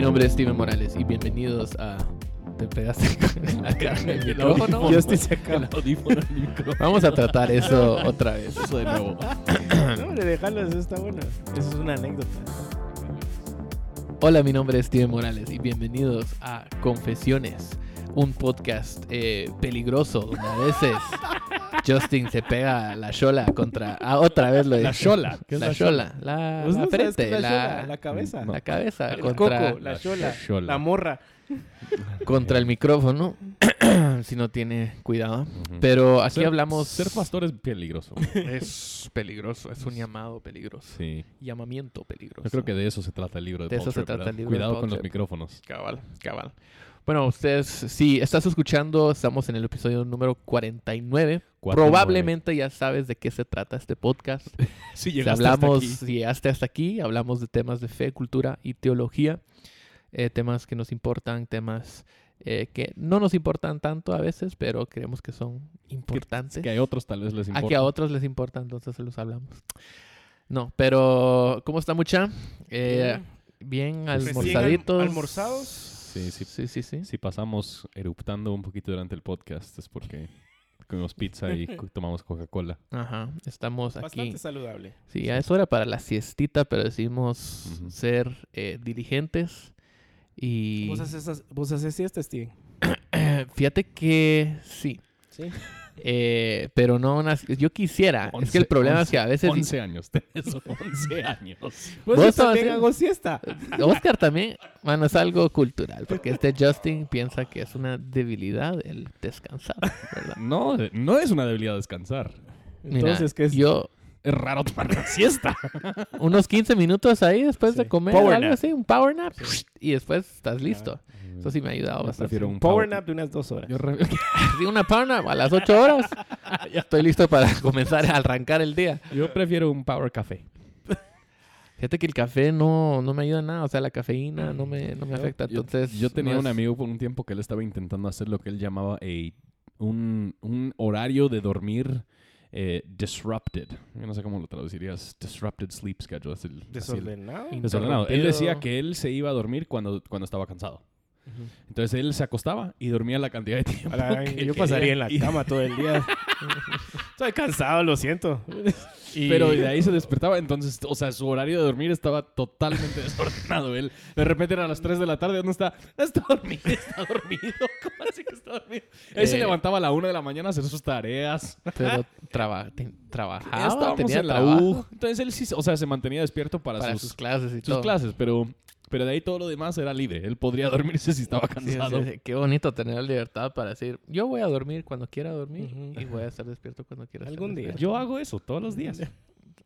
mi nombre es Steven Morales y bienvenidos a. Te pegaste con la cara en el micrófono. Yo estoy acá. El audífono en el micrófono. Vamos a tratar eso otra vez. Eso de nuevo. No, hombre, déjalo, eso está bueno. Eso es una anécdota. Hola, mi nombre es Steven Morales y bienvenidos a Confesiones, un podcast eh, peligroso donde a veces Justin se pega la chola contra. Ah, otra vez lo La dije. chola. ¿Qué es La la chola. La, Pues la no sabes qué frente, es la, chola, la cabeza. No. la cabeza El contra, coco, la la chola, chola. la morra. contra el micrófono. si no tiene cuidado. Pero aquí Ser- hablamos. Ser pastor es peligroso. Es peligroso, es un llamado peligroso. Sí. Llamamiento peligroso. Yo creo que de eso se trata el libro de, De eso se trata ¿verdad? el libro de Cuidado Paul con los micrófonos. Cabal, cabal. Bueno, ustedes, si estás escuchando, estamos en el episodio número 49. Cuatro, Probablemente ya sabes de qué se trata este podcast. Si llegaste hasta hablamos, aquí. si llegaste hasta aquí, hablamos de temas de fe, cultura y teología. eh, temas que nos importan, temas eh, que no nos importan tanto a veces, pero creemos que son importantes. Que hay otros tal vez les importa. Aquí a otros les importa, entonces se los hablamos. No, pero ¿cómo está mucha? Eh, bien Recién almorzaditos. al- almorzados. Sí, sí. Sí, sí, sí. Si pasamos eruptando un poquito durante el podcast es porque comimos pizza y tomamos Coca-Cola. Ajá, estamos aquí. Bastante saludable. Sí, ya es hora para la siestita, pero decidimos ser eh, diligentes. Y ¿Vos haces, esas- vos haces siesta, Steven? fíjate que sí, Sí. eh, pero no yo quisiera. es que el problema es que a veces 11 años. tenés 11 años. Vos, Vos también hago siesta. Oscar también, bueno, es algo cultural, porque este Justin piensa que es una debilidad el descansar, ¿verdad? No, no es una debilidad descansar. Mira, Entonces, ¿qué es? yo Es raro tomar una siesta. unos 15 minutos ahí después de comer, Power algo nap. así, un power nap, y después estás listo. Eso sí me ha ayudado Yo bastante. prefiero un Power nap de unas dos horas. Yo re- Sí, una power nap a las 8 horas. ya estoy listo para comenzar a arrancar el día. Yo prefiero un power café. Fíjate que el café no, no me ayuda en nada, o sea, la cafeína no me, no me afecta, Yo- entonces... yo, tenía no un es- amigo por un tiempo que él estaba intentando hacer lo que él llamaba a, un, un horario de dormir eh, disrupted. Yo no sé cómo lo traducirías. Disrupted sleep schedule. el- el- Desordenado. desordenado. Él decía que él se iba a dormir cuando, cuando estaba cansado. Entonces él se acostaba y dormía la cantidad de tiempo. Que yo quería. pasaría en la cama todo el día. Estoy cansado, lo siento. Y- Pero de ahí se despertaba, entonces, o sea, su horario de dormir estaba totalmente desordenado. Él, de repente eran las 3 de la tarde, ¿dónde está? Está dormido, está dormido. ¿Cómo así que está dormido? Él se Eh. levantaba a la 1 de la mañana a hacer sus tareas. Pero traba- te- trabajaba, Estábamos tenía en la trabajo U. Entonces él sí, o sea, se mantenía despierto para, para sus, sus clases y sus todo. clases, pero, pero de ahí todo lo demás era libre. Él podría dormirse si estaba cansado. sí, sí. Qué bonito tener la libertad para decir, yo voy a dormir cuando quiera dormir y voy a estar despierto cuando quiera estar Algún día. despierto. Yo hago eso todos los días.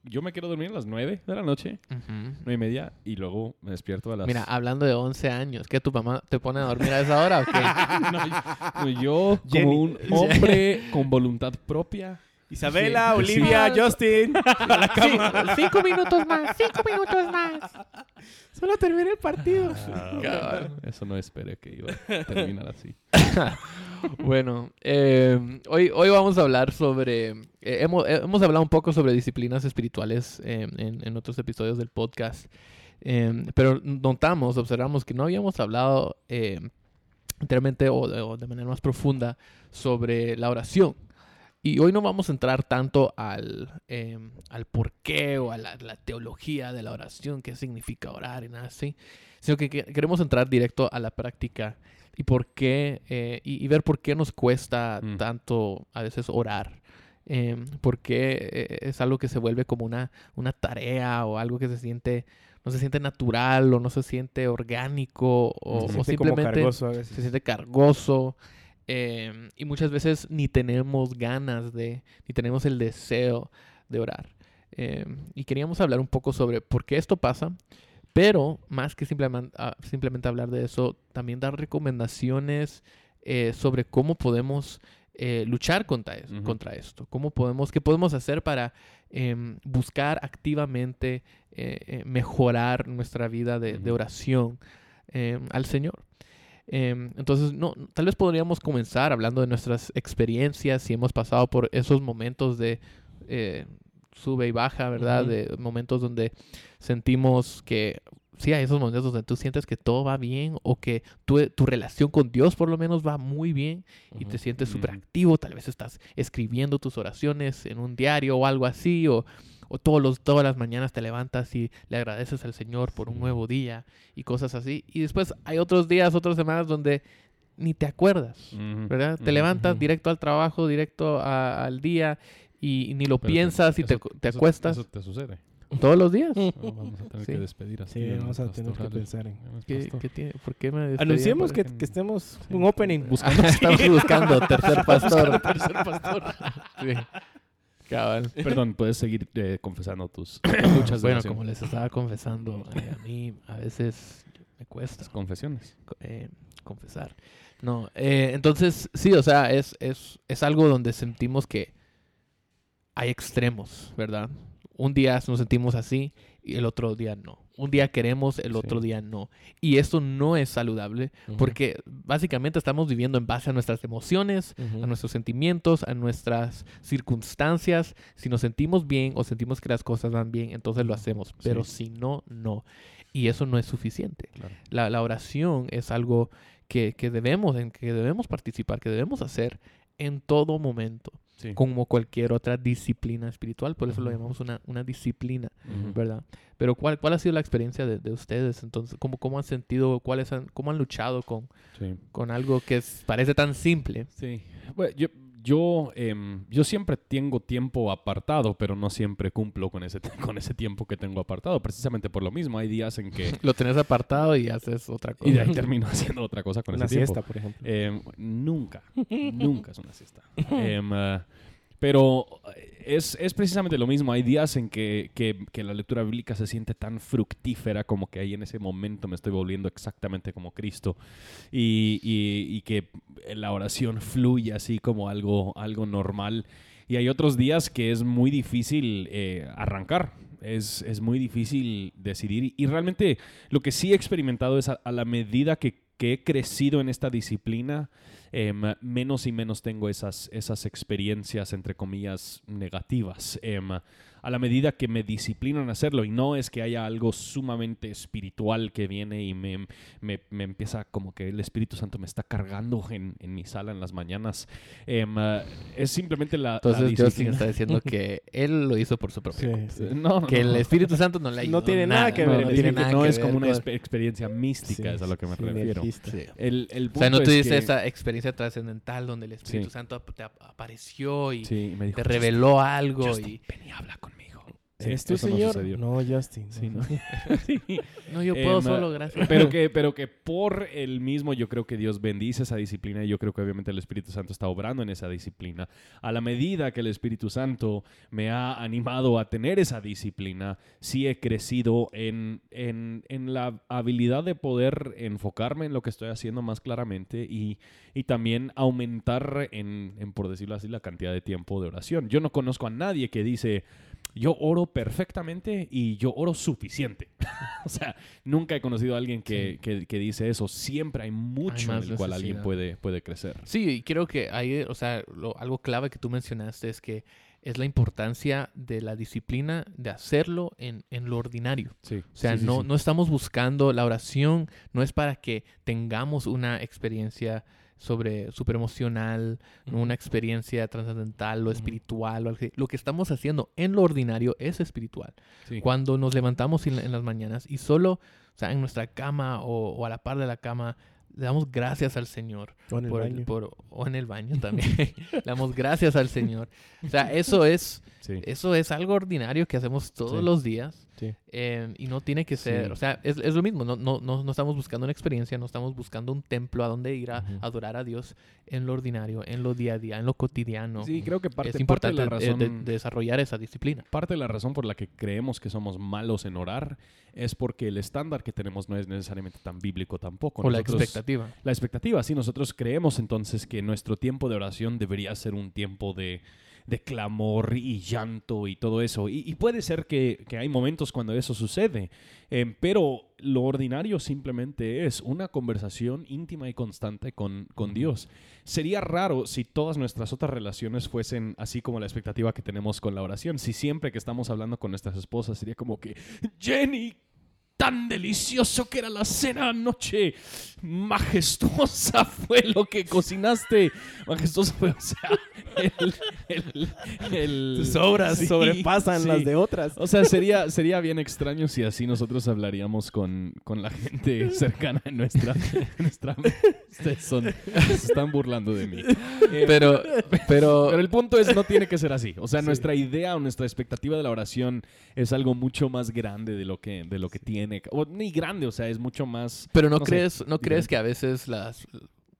Yo me quiero dormir a las 9 de la noche. 9 y media, y luego me despierto a las... Mira, hablando de 11 años, ¿qué tu mamá te pone a dormir a esa hora o qué? No, yo, Jenny. como un hombre con voluntad propia, Isabela, Sí. Olivia, Sí. Justin. A la cama. cinco minutos más, cinco minutos más. Solo termina el partido. Cabal. eso no esperé que iba a terminar así. Bueno, eh, hoy, hoy vamos a hablar sobre... eh, hemos, eh, hemos hablado un poco sobre disciplinas espirituales eh, en, en otros episodios del podcast, eh, pero notamos, observamos que no habíamos hablado eh, enteramente o de manera más profunda sobre la oración. Y hoy no vamos a entrar tanto al, eh, al porqué o a la, la teología de la oración, qué significa orar y nada así, sino que, que- queremos entrar directo a la práctica y por qué, eh, y, y ver por qué nos cuesta Mm. tanto a veces orar. Eh, por qué eh, es algo que se vuelve como una, una tarea o algo que se siente, no se siente natural o no se siente orgánico o, Se o siente como simplemente cargoso a se veces. siente cargoso eh, y muchas veces ni tenemos ganas de, ni tenemos el deseo de orar. Eh, y queríamos hablar un poco sobre por qué esto pasa, pero más que simplemente, simplemente hablar de eso, también dar recomendaciones eh, sobre cómo podemos eh, luchar contra, eso, Ujú. contra esto, cómo podemos, qué podemos hacer para em, buscar activamente eh, mejorar nuestra vida de, oración em, al Señor. Em, entonces, no, tal vez podríamos comenzar hablando de nuestras experiencias, si hemos pasado por esos momentos de eh, sube y baja, ¿verdad? De momentos donde sentimos que sí hay esos momentos donde tú sientes que todo va bien o que tu, tu relación con Dios por lo menos va muy bien y te sientes súper activo. Tal vez estás escribiendo tus oraciones en un diario o algo así o, o todos los, todas las mañanas te levantas y le agradeces al Señor por un nuevo día y cosas así. Y después hay otros días, otras semanas donde ni te acuerdas. ¿verdad? Te levantas directo al trabajo, directo a- al día y, y ni lo Pero piensas y te, te eso- acuestas Eso te sucede. todos los días. No, vamos a tener Sí. que despedir así. Sí, vamos a tener que pensar en... ¿Qué, Pastor. qué tiene? ¿Por qué me despedí? Anunciemos que, que que- estemos Sí. un opening buscando. Estamos buscando tercer pastor. Tercer pastor. Cabal. Perdón, puedes seguir eh, confesando tus luchas Bueno, como les estaba confesando, eh, a mí a veces me cuesta confesiones. co- eh, confesar. No, eh, entonces sí, o sea, es, es, es algo donde sentimos que hay extremos, ¿verdad? Un día nos sentimos así y el otro día no. Un día queremos, el otro Sí. día no. Y esto no es saludable porque básicamente estamos viviendo en base a nuestras emociones, a nuestros sentimientos, a nuestras circunstancias. Si nos sentimos bien o sentimos que las cosas van bien, entonces lo hacemos. Pero Sí. si no, no. Y eso no es suficiente. Claro. La, la oración es algo que, que debemos, en que debemos participar, que debemos hacer en todo momento, Sí. como cualquier otra disciplina espiritual. Por eso lo llamamos una, una disciplina. ¿verdad? Pero ¿cuál, cuál ha sido la experiencia de, de ustedes? Entonces, ¿cómo, ¿cómo han sentido, cuáles han, cómo han luchado con, Sí. con algo que es- parece tan simple? Sí. Bueno, yo, yo, em, yo siempre tengo tiempo apartado, pero no siempre cumplo con ese, con ese tiempo que tengo apartado. Precisamente por lo mismo. Hay días en que... Lo tenés apartado y haces otra cosa. Y de ahí termino haciendo otra cosa con Una ese tiempo. siesta, por ejemplo. Em, nunca, nunca es una siesta. Em, ah, pero es, es precisamente lo mismo. Hay días en que, que- la lectura bíblica se siente tan fructífera como que ahí en ese momento me estoy volviendo exactamente como Cristo y, y- y que la oración fluye así como algo, algo normal. Y hay otros días que es muy difícil eh, arrancar. Es, es muy difícil decidir. Y realmente lo que sí he experimentado es a, a la medida que, que he crecido en esta disciplina, em, menos y menos tengo esas, esas experiencias, entre comillas, negativas. Em, a la medida que me disciplinan a hacerlo. Y no es que haya algo sumamente espiritual que viene y me, me, me empieza como que el Espíritu Santo me está cargando en, en mi sala en las mañanas. Em, ah, es simplemente la, la Entonces Justin disciplina. está diciendo que él lo hizo por su propia Sí, sí. No, no, Que el no. Espíritu Santo no le ayudó No tiene nada que no, ver, no le tiene nada no es ver como una con- exper- experiencia mística, Sí, es a lo que me refiero. El, el O sea, no punto dices que- esa experiencia trascendental donde el Espíritu. Santo te ap- apareció y y me dijo, te reveló algo Justin, y... ven y habla conmigo. ¿Eres Sí, tú, eso no señor? sucedió. No, Justin. Sí, no. ¿no? Sí. No, yo puedo Em, solo, gracias. Pero que, pero que por el mismo yo creo que Dios bendice esa disciplina y yo creo que obviamente el Espíritu Santo está obrando en esa disciplina. A la medida que el Espíritu Santo me ha animado a tener esa disciplina, sí he crecido en, en, en la habilidad de poder enfocarme en lo que estoy haciendo más claramente y, y también aumentar en, en, por decirlo así, la cantidad de tiempo de oración. Yo no conozco a nadie que dice, yo oro perfectamente y yo oro suficiente. o sea, nunca he conocido a alguien que, Sí. que- que dice eso. Siempre hay mucho más en el cual alguien puede, puede crecer. Sí, y creo que hay, o sea, lo- algo clave que tú mencionaste es que es la importancia de la disciplina de hacerlo en, en lo ordinario. Sí. O sea, sí, no, no estamos buscando, la oración no es para que tengamos una experiencia sobre super emocional, no una experiencia trascendental o espiritual. O. Lo que estamos haciendo en lo ordinario es espiritual. Sí. Cuando nos levantamos en, las mañanas y solo, o sea, en nuestra cama o, o a la par de la cama, le damos gracias al Señor. O en el por baño. por- o en el baño también. le damos gracias al Señor. O sea, eso es, Sí. eso es algo ordinario que hacemos todos Sí. los días. Sí. eh, y no tiene que ser, Sí. o sea, es, es lo mismo, no, no, no, no estamos buscando una experiencia, no estamos buscando un templo a donde ir a adorar a Dios en lo ordinario, en lo día a día, en lo cotidiano. Sí, creo que parte, es parte de importante la razón... de- de desarrollar esa disciplina. Parte de la razón por la que creemos que somos malos en orar es porque el estándar que tenemos no es necesariamente tan bíblico tampoco. O la expectativa. La expectativa, sí, nosotros creemos entonces que nuestro tiempo de oración debería ser un tiempo de, de clamor y llanto y todo eso. Y, y puede ser que, que hay momentos cuando eso sucede, eh, pero lo ordinario simplemente es una conversación íntima y constante con, con Dios. Sería raro si todas nuestras otras relaciones fuesen así como la expectativa que tenemos con la oración. Si siempre que estamos hablando con nuestras esposas sería como que, Jenny, tan delicioso que era la cena anoche. Majestuosa fue lo que cocinaste. Majestuosa fue, o sea, el... el, el- Tus obras sí, sobrepasan sí. las de otras. O sea, sería, sería bien extraño si así nosotros hablaríamos con, con la gente cercana en nuestra... nuestra Ustedes son, se están burlando de mí. Eh, Pero, pero, pero el punto es, no tiene que ser así. O sea, nuestra idea o nuestra expectativa de la oración es algo mucho más grande de lo que, de lo que tiene. O ni grande, o sea, es mucho más... pero no, no sé, crees, no crees que a veces las,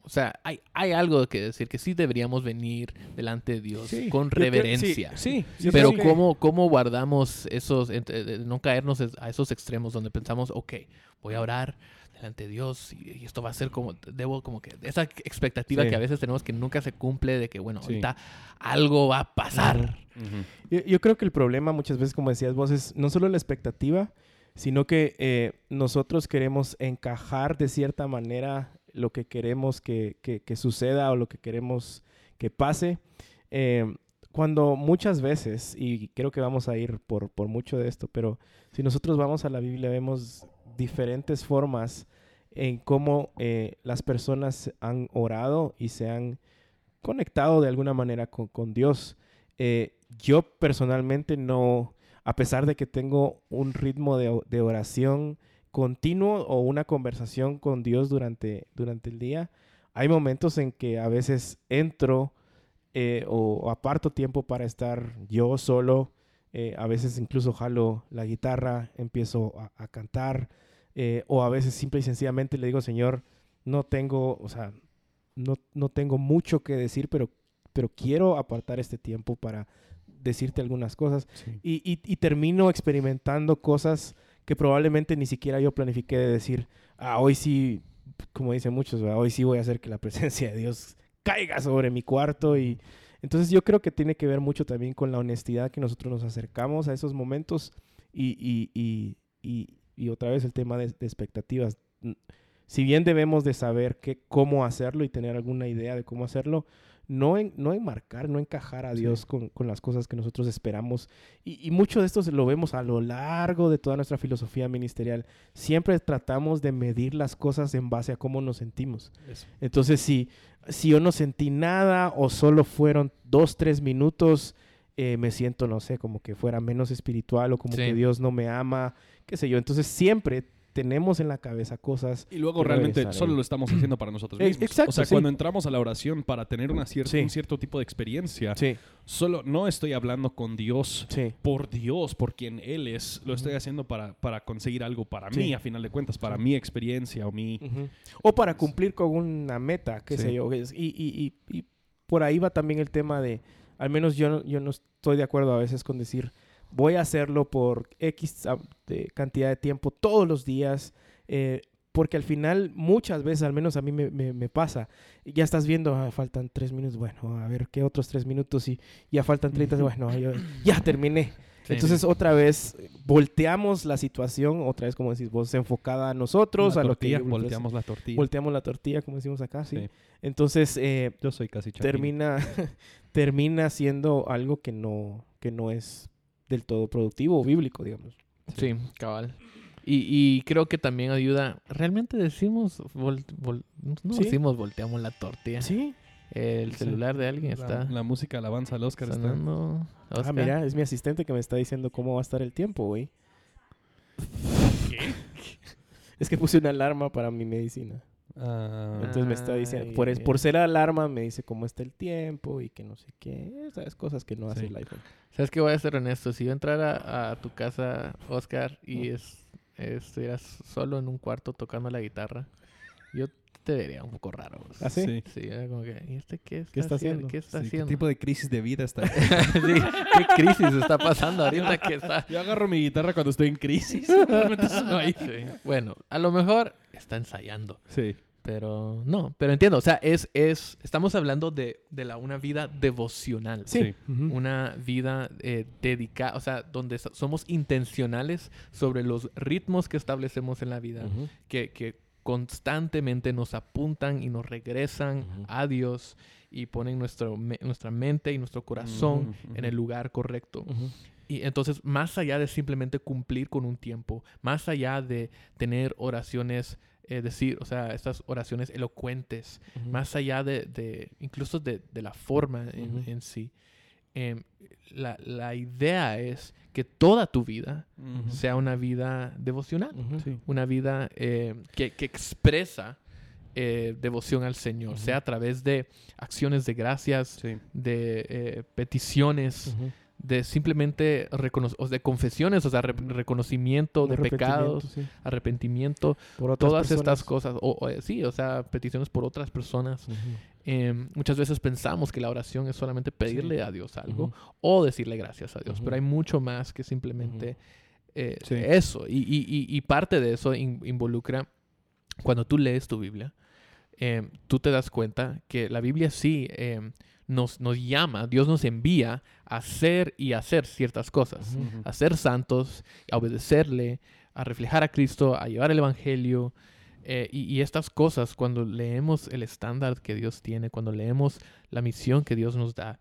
o sea, hay, hay algo que decir que sí deberíamos venir delante de Dios Sí, con yo creo- reverencia. Sí, Yo Pero que- ¿cómo, ¿cómo guardamos esos, eh, no caernos a esos extremos donde pensamos, ok, voy a orar delante de Dios y, y esto va a ser como, debo como que, esa expectativa Sí. que a veces tenemos que nunca se cumple de que, bueno, Sí. ahorita algo va a pasar. Yo creo que el problema muchas veces, como decías vos, es no solo la expectativa, sino que eh, nosotros queremos encajar de cierta manera lo que queremos que, que- suceda o lo que queremos que pase. Eh, cuando muchas veces, y creo que vamos a ir por, por mucho de esto, pero si nosotros vamos a la Biblia vemos diferentes formas en cómo eh, las personas han orado y se han conectado de alguna manera con, con Dios. Eh, yo personalmente no, a pesar de que tengo un ritmo de, oración continuo o una conversación con Dios durante, durante el día, hay momentos en que a veces entro eh, o, aparto tiempo para estar yo solo. eh, a veces incluso jalo la guitarra, empiezo a, a cantar. eh, o a veces simple y sencillamente le digo, Señor, no tengo, o sea, no, no tengo mucho que decir, pero, pero quiero apartar este tiempo para decirte algunas cosas. Sí. Y, y- y termino experimentando cosas que probablemente ni siquiera yo planifiqué de decir, ah, hoy sí, como dicen muchos, ¿verdad? hoy sí voy a hacer que la presencia de Dios caiga sobre mi cuarto. Y entonces yo creo que tiene que ver mucho también con la honestidad que nosotros nos acercamos a esos momentos y, y- y- y- otra vez el tema de, de expectativas. Si bien debemos de saber que, cómo hacerlo y tener alguna idea de cómo hacerlo, no, en, no enmarcar, no encajar a Sí. Dios con, con las cosas que nosotros esperamos. Y, y mucho de esto lo vemos a lo largo de toda nuestra filosofía ministerial. Siempre tratamos de medir las cosas en base a cómo nos sentimos. Eso. Entonces, si, si yo no sentí nada o solo fueron dos, tres minutos, eh, me siento, no sé, como que fuera menos espiritual o como Sí. que Dios no me ama, qué sé yo. Entonces, siempre tenemos en la cabeza cosas. Y luego realmente solo lo estamos haciendo para nosotros Eh, mismos. exacto, o sea, sí. cuando entramos a la oración para tener una Sí. un cierto tipo de experiencia, Sí, solo no estoy hablando con Dios por Dios, por quien Él es. Lo estoy haciendo para, para conseguir algo para mí, a final de cuentas, para mi experiencia o mi... O para cumplir con una meta, qué sé yo. Y, y- y- y por ahí va también el tema de, al menos yo, no- yo no estoy de acuerdo a veces con decir, voy a hacerlo por X a- de cantidad de tiempo todos los días, eh, porque al final muchas veces, al menos a mí me, me- me pasa, ya estás viendo, "Ah, faltan tres minutos, bueno, a ver qué otros tres minutos y ya faltan 30, bueno, yo- ya terminé. Sí. Entonces otra vez volteamos la situación, otra vez como decís vos, enfocada a nosotros, a lo que volteamos la tortilla. volteamos la tortilla, como decimos acá, sí. Sí. Entonces eh, Yo soy casi termina, termina siendo algo que no, que no es del todo productivo o bíblico, digamos. Sí, cabal. Y, y creo que también ayuda. Realmente decimos, vol- vol- no Sí. decimos volteamos la tortilla. Sí. El Sí. celular de alguien La, está la música alabanza al Oscar está... sonando. Ah, Oscar. mira, es mi asistente que me está diciendo cómo va a estar el tiempo, güey. Es que puse una alarma para mi medicina. Ah, Entonces me está diciendo, Ay, por, es- por ser alarma, me dice cómo está el tiempo y que no sé qué. Esas cosas que no hace Sí. el iPhone. ¿Sabes qué? Voy a ser honesto. Si yo entrara a tu casa, Oscar, y es, estuvieras solo en un cuarto tocando la guitarra, yo te vería un poco raro. ¿Ah, sí? sí. Sí, era como que, ¿y este qué está, ¿Qué está haciendo? haciendo? ¿Qué está Sí, ¿Qué haciendo? tipo de crisis de vida está? Sí, ¿Qué crisis está pasando ahorita que está? Yo agarro mi guitarra cuando estoy en crisis. Ahí. Sí. Bueno, a lo mejor está ensayando. Sí. Pero no, pero entiendo, o sea, es, es, estamos hablando de, de la, una vida devocional. Sí. Una vida eh, dedicada, o sea, donde so- somos intencionales sobre los ritmos que establecemos en la vida, que, que constantemente nos apuntan y nos regresan a Dios y ponen nuestro, me- nuestra mente y nuestro corazón en el lugar correcto. Y entonces, más allá de simplemente cumplir con un tiempo, más allá de tener oraciones, eh, decir, o sea, estas oraciones elocuentes, más allá de, de- incluso de, de la forma en, en sí, em, la, la idea es que toda tu vida sea una vida devocional. Sí. una vida eh, que, que expresa eh, devoción al Señor, sea a través de acciones de gracias, Sí. de eh, peticiones, de simplemente o de confesiones, o sea, re- reconocimiento de pecados, arrepentimiento, sí. arrepentimiento, Por otras todas estas cosas, o, o, sí, o sea, peticiones por otras personas. Eh, muchas veces pensamos que la oración es solamente pedirle Sí. a Dios algo o decirle gracias a Dios, pero hay mucho más que simplemente eh, Sí. eso. Y, y- y- y parte de eso in- involucra, cuando tú lees tu Biblia, eh, tú te das cuenta que la Biblia sí eh, nos, nos llama, Dios nos envía a hacer y hacer ciertas cosas, a ser santos, a obedecerle, a reflejar a Cristo, a llevar el Evangelio. Eh, y, y estas cosas, cuando leemos el estándar que Dios tiene, cuando leemos la misión que Dios nos da,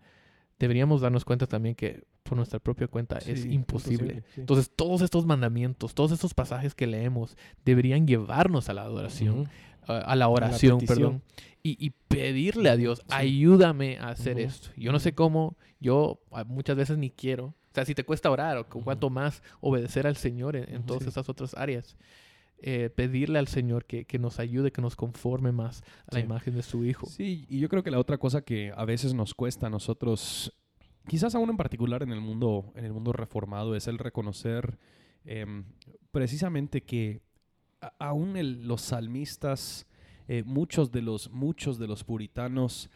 deberíamos darnos cuenta también que por nuestra propia cuenta es Sí, imposible. sí. Entonces, todos estos mandamientos, todos estos pasajes que leemos, deberían llevarnos a la adoración, Ujú. a, a la oración, petición. perdón, y, y pedirle a Dios, Sí. ayúdame a hacer Ujú. esto. Yo no sé cómo, yo muchas veces ni quiero. O sea, si te cuesta orar, o cu- Ujú. cuánto más obedecer al Señor en, en todas Sí. estas otras áreas. Eh, pedirle al Señor que, que nos ayude, que nos conforme más a la Sí. imagen de su Hijo. Sí, y yo creo que la otra cosa que a veces nos cuesta a nosotros, quizás aún en particular en el mundo, en el mundo reformado, es el reconocer em, precisamente que aún el- los salmistas, eh, muchos de los, muchos de los puritanos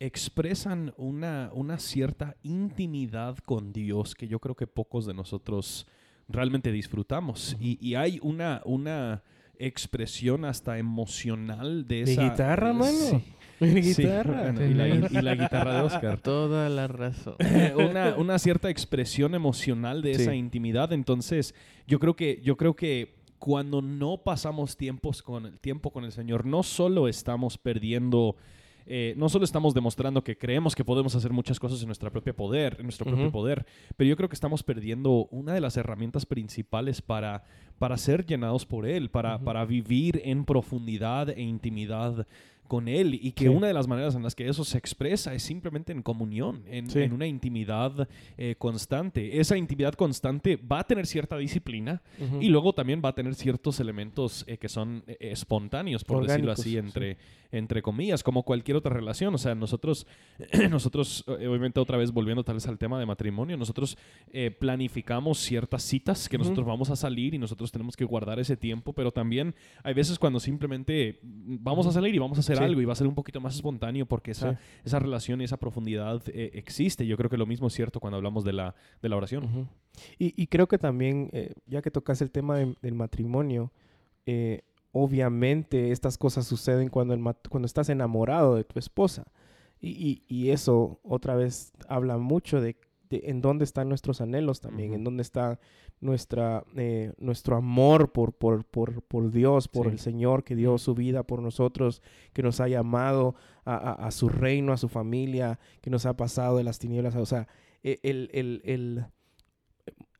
expresan una, una cierta intimidad con Dios que yo creo que pocos de nosotros realmente disfrutamos. y, y hay una, una expresión hasta emocional de ¿De esa... guitarra, mano? Sí. De Sí, guitarra. y, la, y la guitarra de Oscar. Toda la razón. una, una cierta expresión emocional de esa intimidad. Entonces, yo creo que, yo creo que cuando no pasamos tiempos con el tiempo con el Señor, no solo estamos perdiendo. Eh, no solo estamos demostrando que creemos que podemos hacer muchas cosas en nuestra propia poder, en nuestro propio poder, pero yo creo que estamos perdiendo una de las herramientas principales para, para ser llenados por Él, para, para vivir en profundidad e intimidad con Él. Y que Sí. una de las maneras en las que eso se expresa es simplemente en comunión, en, Sí. en una intimidad eh, constante. Esa intimidad constante va a tener cierta disciplina Ujú. y luego también va a tener ciertos elementos eh, que son eh, espontáneos, por decirlo así, sí. entre, entre comillas, como cualquier otra relación. O sea, nosotros, nosotros, eh, obviamente otra vez volviendo tal vez al tema de matrimonio, nosotros planificamos ciertas citas que nosotros vamos a salir y nosotros tenemos que guardar ese tiempo, pero también hay veces cuando simplemente vamos a salir y vamos a hacer Sí. algo y va a ser un poquito más espontáneo porque esa, Sí. esa relación y esa profundidad eh, existe. Yo creo que lo mismo es cierto cuando hablamos de la, de la oración. Y, y creo que también, eh, ya que tocas el tema de- del matrimonio, eh, obviamente estas cosas suceden cuando, el cuando estás enamorado de tu esposa. Y, y- y eso otra vez habla mucho de, de en dónde están nuestros anhelos también, en dónde está nuestra, eh, nuestro amor por, por, por, por Dios, por Sí. el Señor que dio su vida por nosotros, que nos ha llamado a, a- a su reino, a su familia, que nos ha pasado de las tinieblas. O sea, e- el, el- el-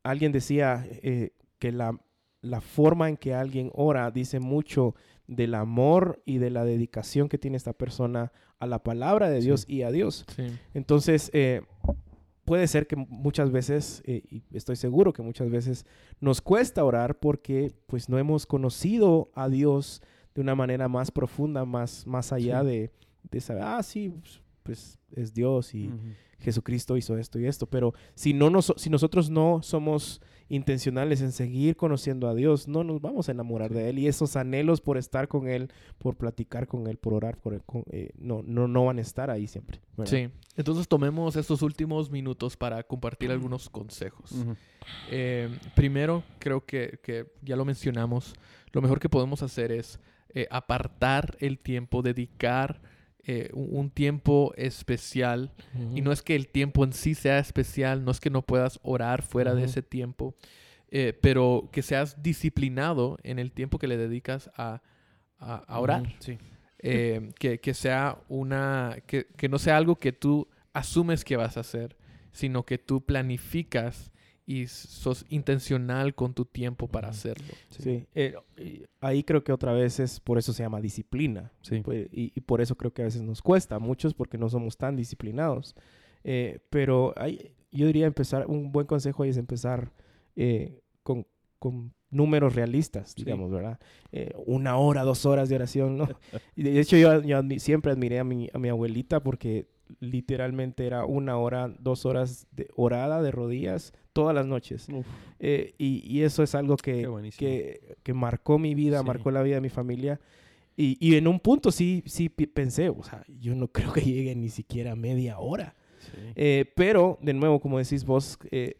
alguien decía eh, que la, la forma en que alguien ora dice mucho del amor y de la dedicación que tiene esta persona a la palabra de Sí. Dios y a Dios. Sí. Entonces, eh, puede ser que muchas veces, eh, y estoy seguro que muchas veces nos cuesta orar porque pues no hemos conocido a Dios de una manera más profunda, más, más allá Sí. de, de saber, ah, sí, pues, pues es Dios y. Jesucristo hizo esto y esto. Pero si, no nos, si nosotros no somos intencionales en seguir conociendo a Dios, no nos vamos a enamorar de Él. Y esos anhelos por estar con Él, por platicar con Él, por orar por Él, con- eh, no, no, no van a estar ahí siempre. ¿verdad? Sí. Entonces tomemos estos últimos minutos para compartir algunos consejos. Eh, primero, creo que, que ya lo mencionamos, lo mejor que podemos hacer es eh, apartar el tiempo, dedicar eh, un, tiempo especial. Y no es que el tiempo en sí sea especial, no es que no puedas orar fuera de ese tiempo, eh, pero que seas disciplinado en el tiempo que le dedicas a, a- a orar. Sí. Eh, que, que sea una, que, que no sea algo que tú asumes que vas a hacer, sino que tú planificas y sos intencional con tu tiempo para hacerlo. Sí. Eh, y ahí creo que otra vez es por eso se llama disciplina. Sí. Pues, y, y por eso creo que a veces nos cuesta, a muchos porque no somos tan disciplinados. Eh, pero hay, yo diría empezar, un buen consejo ahí es empezar eh, con, con números realistas, Sí. digamos, ¿verdad? Eh, una hora, dos horas de oración, ¿no? Y de hecho yo, yo admi- siempre admiré a mi, a mi abuelita porque literalmente era una hora, dos horas de orada de rodillas todas las noches. Eh, y, y eso es algo que, que, que marcó mi vida, Sí. marcó la vida de mi familia. Y, y en un punto sí, sí pensé, o sea, yo no creo que llegue ni siquiera a media hora. sí. Eh, pero, de nuevo, como decís vos, eh,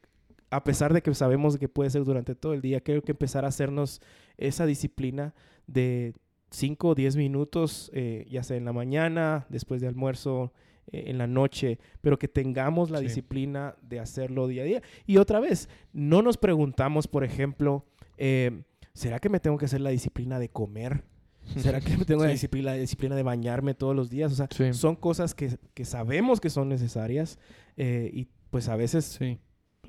a pesar de que sabemos que puede ser durante todo el día, creo que empezar a hacernos esa disciplina de 5 o 10 minutos, eh, ya sea en la mañana, después de almuerzo, eh, en la noche, pero que tengamos la Sí. disciplina de hacerlo día a día. Y otra vez, no nos preguntamos, por ejemplo, eh, ¿será que me tengo que hacer la disciplina de comer? ¿Será que me tengo la Sí. disciplina, la disciplina de bañarme todos los días? O sea, Sí. son cosas que, que sabemos que son necesarias eh, y pues a veces Sí.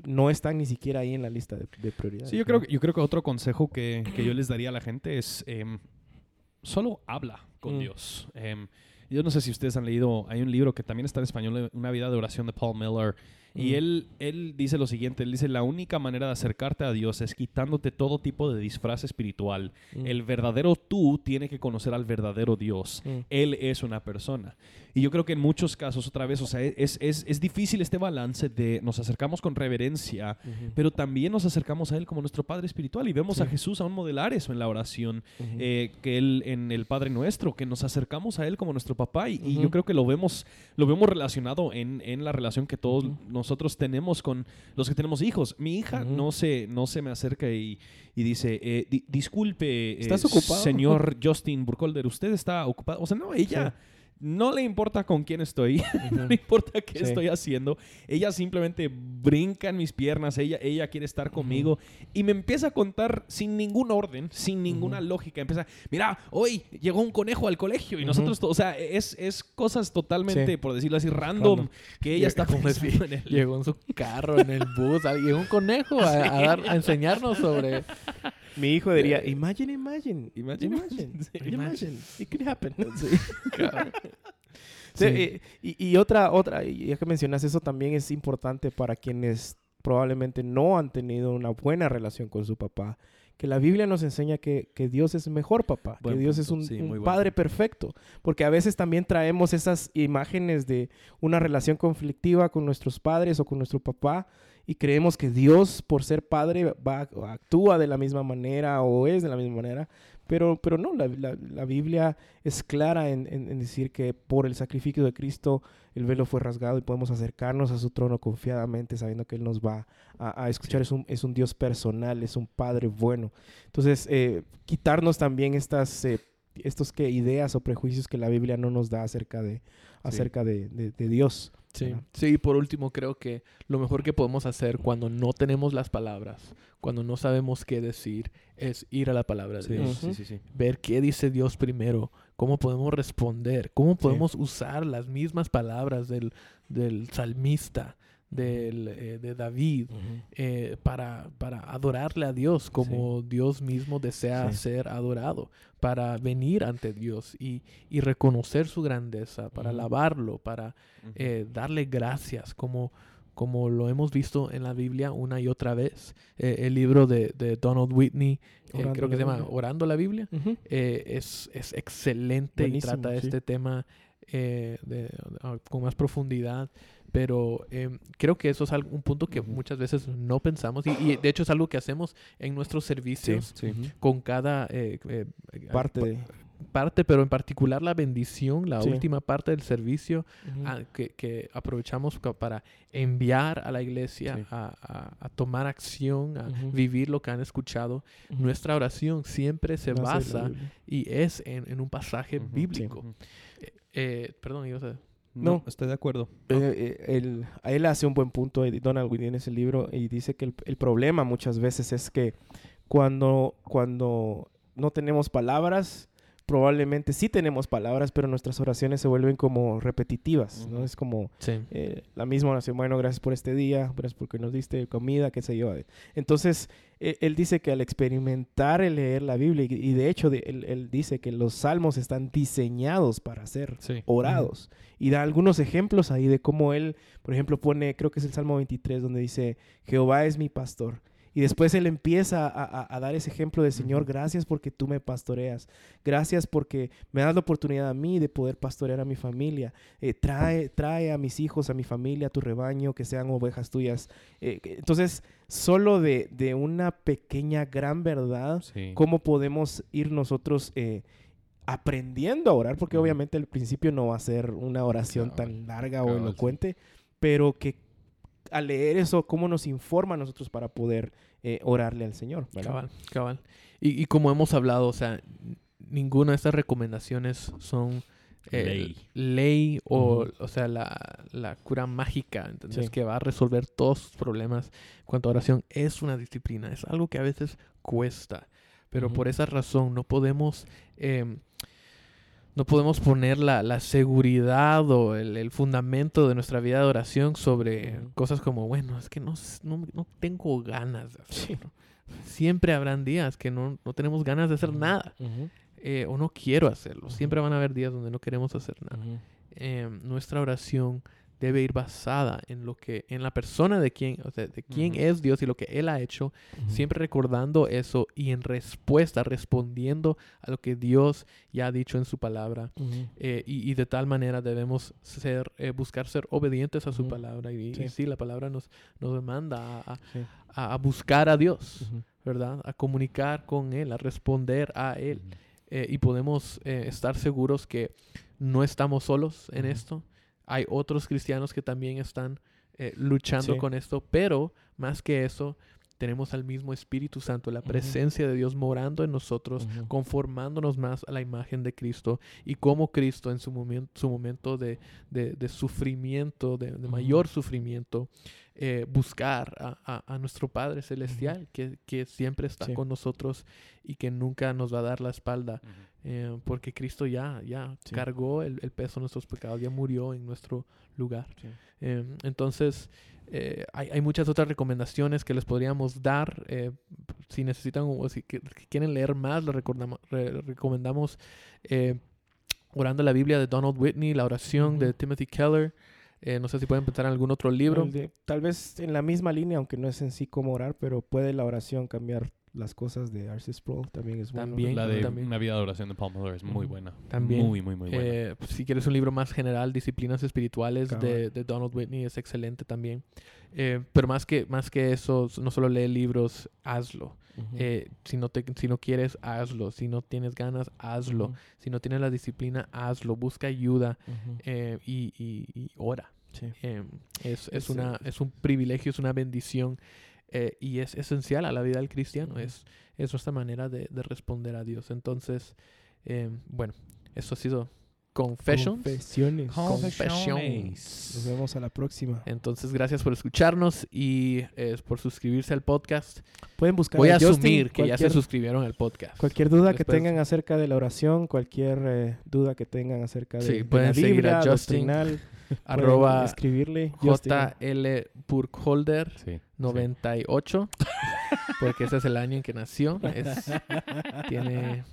no están ni siquiera ahí en la lista de, de prioridades. Sí, yo ¿no? creo, que, yo creo que otro consejo que, que yo les daría a la gente es em, solo habla con Mm. Dios. Em, yo no sé si ustedes han leído, hay un libro que también está en español, Una vida de oración de Paul Miller. Y Mm. él, él dice lo siguiente, él dice, la única manera de acercarte a Dios es quitándote todo tipo de disfraz espiritual. Mm. El verdadero tú tiene que conocer al verdadero Dios. Mm. Él es una persona. Y yo creo que en muchos casos, otra vez, o sea, es, es, es difícil este balance de nos acercamos con reverencia, pero también nos acercamos a Él como nuestro Padre Espiritual y vemos Sí. a Jesús aún modelar eso en la oración, eh, que Él en el Padre Nuestro, que nos acercamos a Él como nuestro papá y, y yo creo que lo vemos, lo vemos relacionado en, en la relación que todos Ujú. Nosotros tenemos con los que tenemos hijos. Mi hija no, se, no se me acerca y, y dice, eh, di- disculpe, eh, ¿Estás ocupado? señor Justin Burkholder, ¿usted está ocupado? O sea, no, ella... No le importa con quién estoy, no le importa qué Sí. estoy haciendo. Ella simplemente brinca en mis piernas, ella, ella quiere estar conmigo y me empieza a contar sin ningún orden, sin ninguna lógica. Empieza, mira, hoy llegó un conejo al colegio y nosotros, o sea, es, es cosas totalmente, Sí. por decirlo así, random, Random. que ella está pensando en él. Llegó en su carro, en el bus, llegó un conejo a, a dar- a enseñarnos sobre... Mi hijo diría, imagine, imagine, Imagine, imagine, sí. imagine, it could happen. Sí, Sí. y, y otra, otra, ya que mencionas eso, también es importante para quienes probablemente no han tenido una buena relación con su papá, que la Biblia nos enseña que, que Dios es mejor papá, Buen que Dios es punto, un, sí, un padre punto. perfecto, porque a veces también traemos esas imágenes de una relación conflictiva con nuestros padres o con nuestro papá y creemos que Dios por ser padre va, actúa de la misma manera o es de la misma manera, pero, pero no, la, la- la Biblia es clara en, en- en decir que por el sacrificio de Cristo el velo fue rasgado y podemos acercarnos a su trono confiadamente sabiendo que Él nos va a, a escuchar. Es, un, es un Dios personal, es un Padre bueno. Entonces, eh, quitarnos también estas, eh, estos que ideas o prejuicios que la Biblia no nos da acerca de, acerca de, de- de Dios. Sí, ¿verdad? sí, y por último creo que lo mejor que podemos hacer cuando no tenemos las palabras, cuando no sabemos qué decir, es ir a la palabra de Sí, Dios. sí, sí, sí. Ver qué dice Dios primero, cómo podemos responder, cómo podemos usar las mismas palabras del, del salmista, del, eh, de David, eh, para, para adorarle a Dios como Dios mismo desea Sí. ser adorado, para venir ante Dios y, y reconocer su grandeza, para Ujú. alabarlo, para eh, darle gracias, como, como lo hemos visto en la Biblia una y otra vez. Eh, el libro de, de Donald Whitney, eh, creo que se llama. Orando la Biblia, eh, es, es excelente Buenísimo, y trata sí. este tema de- con más profundidad. Pero em, creo que eso es algo- un punto que muchas veces no pensamos y, y de hecho es algo que hacemos en nuestros servicios Sí. Con cada eh, eh, Parte pa- de... parte, pero en particular la bendición, la Sí. última parte del servicio ah, que, que aprovechamos para enviar a la iglesia a, a- a tomar acción, a vivir lo que han escuchado. Nuestra oración siempre se basa y es en, en un pasaje bíblico. Eh, eh, perdón, ibas a... No, No. estoy de acuerdo. Eh, eh, él, hace un buen punto, Donald Whitney en ese libro, y dice que el, el problema muchas veces es que cuando, cuando no tenemos palabras, probablemente sí tenemos palabras, pero nuestras oraciones se vuelven como repetitivas, ¿no? Es como Sí. eh, la misma oración, bueno, gracias por este día, gracias porque nos diste comida, qué sé yo. Entonces, eh, él dice que al experimentar el leer la Biblia, y, de hecho de- él, él dice que los salmos están diseñados para ser Sí. orados. Y da algunos ejemplos ahí de cómo él, por ejemplo, pone, creo que es el Salmo 23, donde dice, Jehová es mi pastor. Y después él empieza a, a- a dar ese ejemplo de, Señor, gracias porque tú me pastoreas. Gracias porque me das la oportunidad a mí de poder pastorear a mi familia. Eh, trae, trae a mis hijos, a mi familia, a tu rebaño, que sean ovejas tuyas. Eh, entonces, solo de, de una pequeña gran verdad, Sí. cómo podemos ir nosotros eh, aprendiendo a orar, porque obviamente al principio no va a ser una oración tan larga o sí. elocuente, pero que al leer eso, cómo nos informa a nosotros para poder eh, orarle al Señor. ¿verdad? Cabal, cabal. Y, y como hemos hablado, o sea, ninguna de estas recomendaciones son eh, Ley. ley o, o sea, la, la cura mágica, ¿entendés? Sí. Que va a resolver todos sus problemas en cuanto a oración. Es una disciplina, es algo que a veces cuesta, pero por esa razón no podemos... em, no podemos poner la, la seguridad o el, el fundamento de nuestra vida de oración sobre cosas como, bueno, es que no, no, no tengo ganas de Sí. hacerlo. Siempre habrán días que no, no tenemos ganas de hacer nada eh, o no quiero hacerlo. Siempre van a haber días donde no queremos hacer nada. Eh, nuestra oración debe ir basada en lo que, en la persona de quien, o sea, de quién Ujú. es Dios y lo que Él ha hecho, Ujú. siempre recordando eso y en respuesta, respondiendo a lo que Dios ya ha dicho en su palabra. Ujú. Eh, y, y de tal manera debemos ser, eh, buscar ser obedientes a su palabra. Y, y Sí. sí, la palabra nos, nos demanda a, Sí. a- a buscar a Dios. ¿verdad? A comunicar con Él, a responder a Él. Eh, y podemos eh, estar seguros que no estamos solos en esto. Hay otros cristianos que también están eh, luchando Sí. con esto, pero más que eso, tenemos al mismo Espíritu Santo, la presencia de Dios morando en nosotros, conformándonos más a la imagen de Cristo y como Cristo en su, momen- su momento de, de- de sufrimiento, de, mayor sufrimiento, eh, buscar a, a- a nuestro Padre Celestial, que, que siempre está Sí. con nosotros y que nunca nos va a dar la espalda, eh, porque Cristo ya, ya Sí. cargó el, el peso de nuestros pecados, ya murió en nuestro lugar. Sí. Eh, entonces, hay, hay muchas otras recomendaciones que les podríamos dar. si necesitan o si quieren leer más, les re- recomendamos Orando la Biblia de Donald Whitney, la oración de. Timothy Keller. Eh, no sé si pueden pensar en algún otro libro. Tal vez en la misma línea, aunque no es en sí cómo orar, pero puede la oración cambiar las cosas de R.C. Sproul. También es bueno. También, La de también. Una vida de oración de Paul Miller es muy buena. También. Muy, muy, muy buena. Eh, si quieres un libro más general, Disciplinas Espirituales de, de Donald Whitney, es excelente también. Eh, pero más que, más que eso, no solo lee libros, hazlo. Ujú. Eh, si, no te, si no quieres, hazlo. Si no tienes ganas, hazlo. Ujú. Si no tienes la disciplina, hazlo. Busca ayuda Ujú. eh, y, y- y ora. Sí. Eh, es, es, una, es un privilegio, es una bendición eh, y es esencial a la vida del cristiano. Es, es nuestra manera de, de responder a Dios. Entonces, eh, bueno, eso ha sido Confessions. Confesiones. Confessions. Nos vemos a la próxima. Entonces, gracias por escucharnos y eh, por suscribirse al podcast. Pueden buscar Voy a Justin, asumir que ya se cualquier- suscribieron al podcast. Cualquier duda que tengan acerca de la oración, cualquier eh, duda que tengan acerca de, Sí, de pueden la seguir Biblia, a Justin, Arroba escribirle. JL Burkholder Sí. 98. Porque ese es el año en que nació. Es, tiene.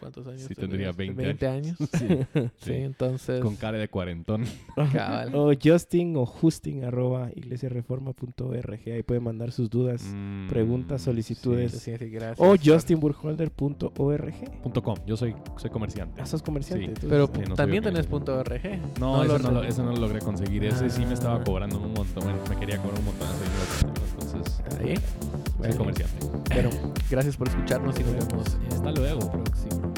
¿Cuántos años? Sí, tendría 20 años. Sí. Sí, Sí. entonces. Con cara de cuarentón. cabal. O Justin o Justin arroba iglesiareforma.org. Ahí pueden mandar sus dudas. Preguntas, Mm, solicitudes. Sí, sí, gracias. O justinburholder.org. Punto com. Yo soy, soy comerciante. Ah, sos comerciante. Sí. entonces, Pero Sí, no también tenés punto .org. No, eso, no lo, eso no lo logré conseguir. Ese sí me estaba Ah. cobrando un montón. Bueno, me quería cobrar un montón. Entonces, Ahí. Bueno, comerciante. Pero gracias por escucharnos y nos vemos Hasta luego. próximo.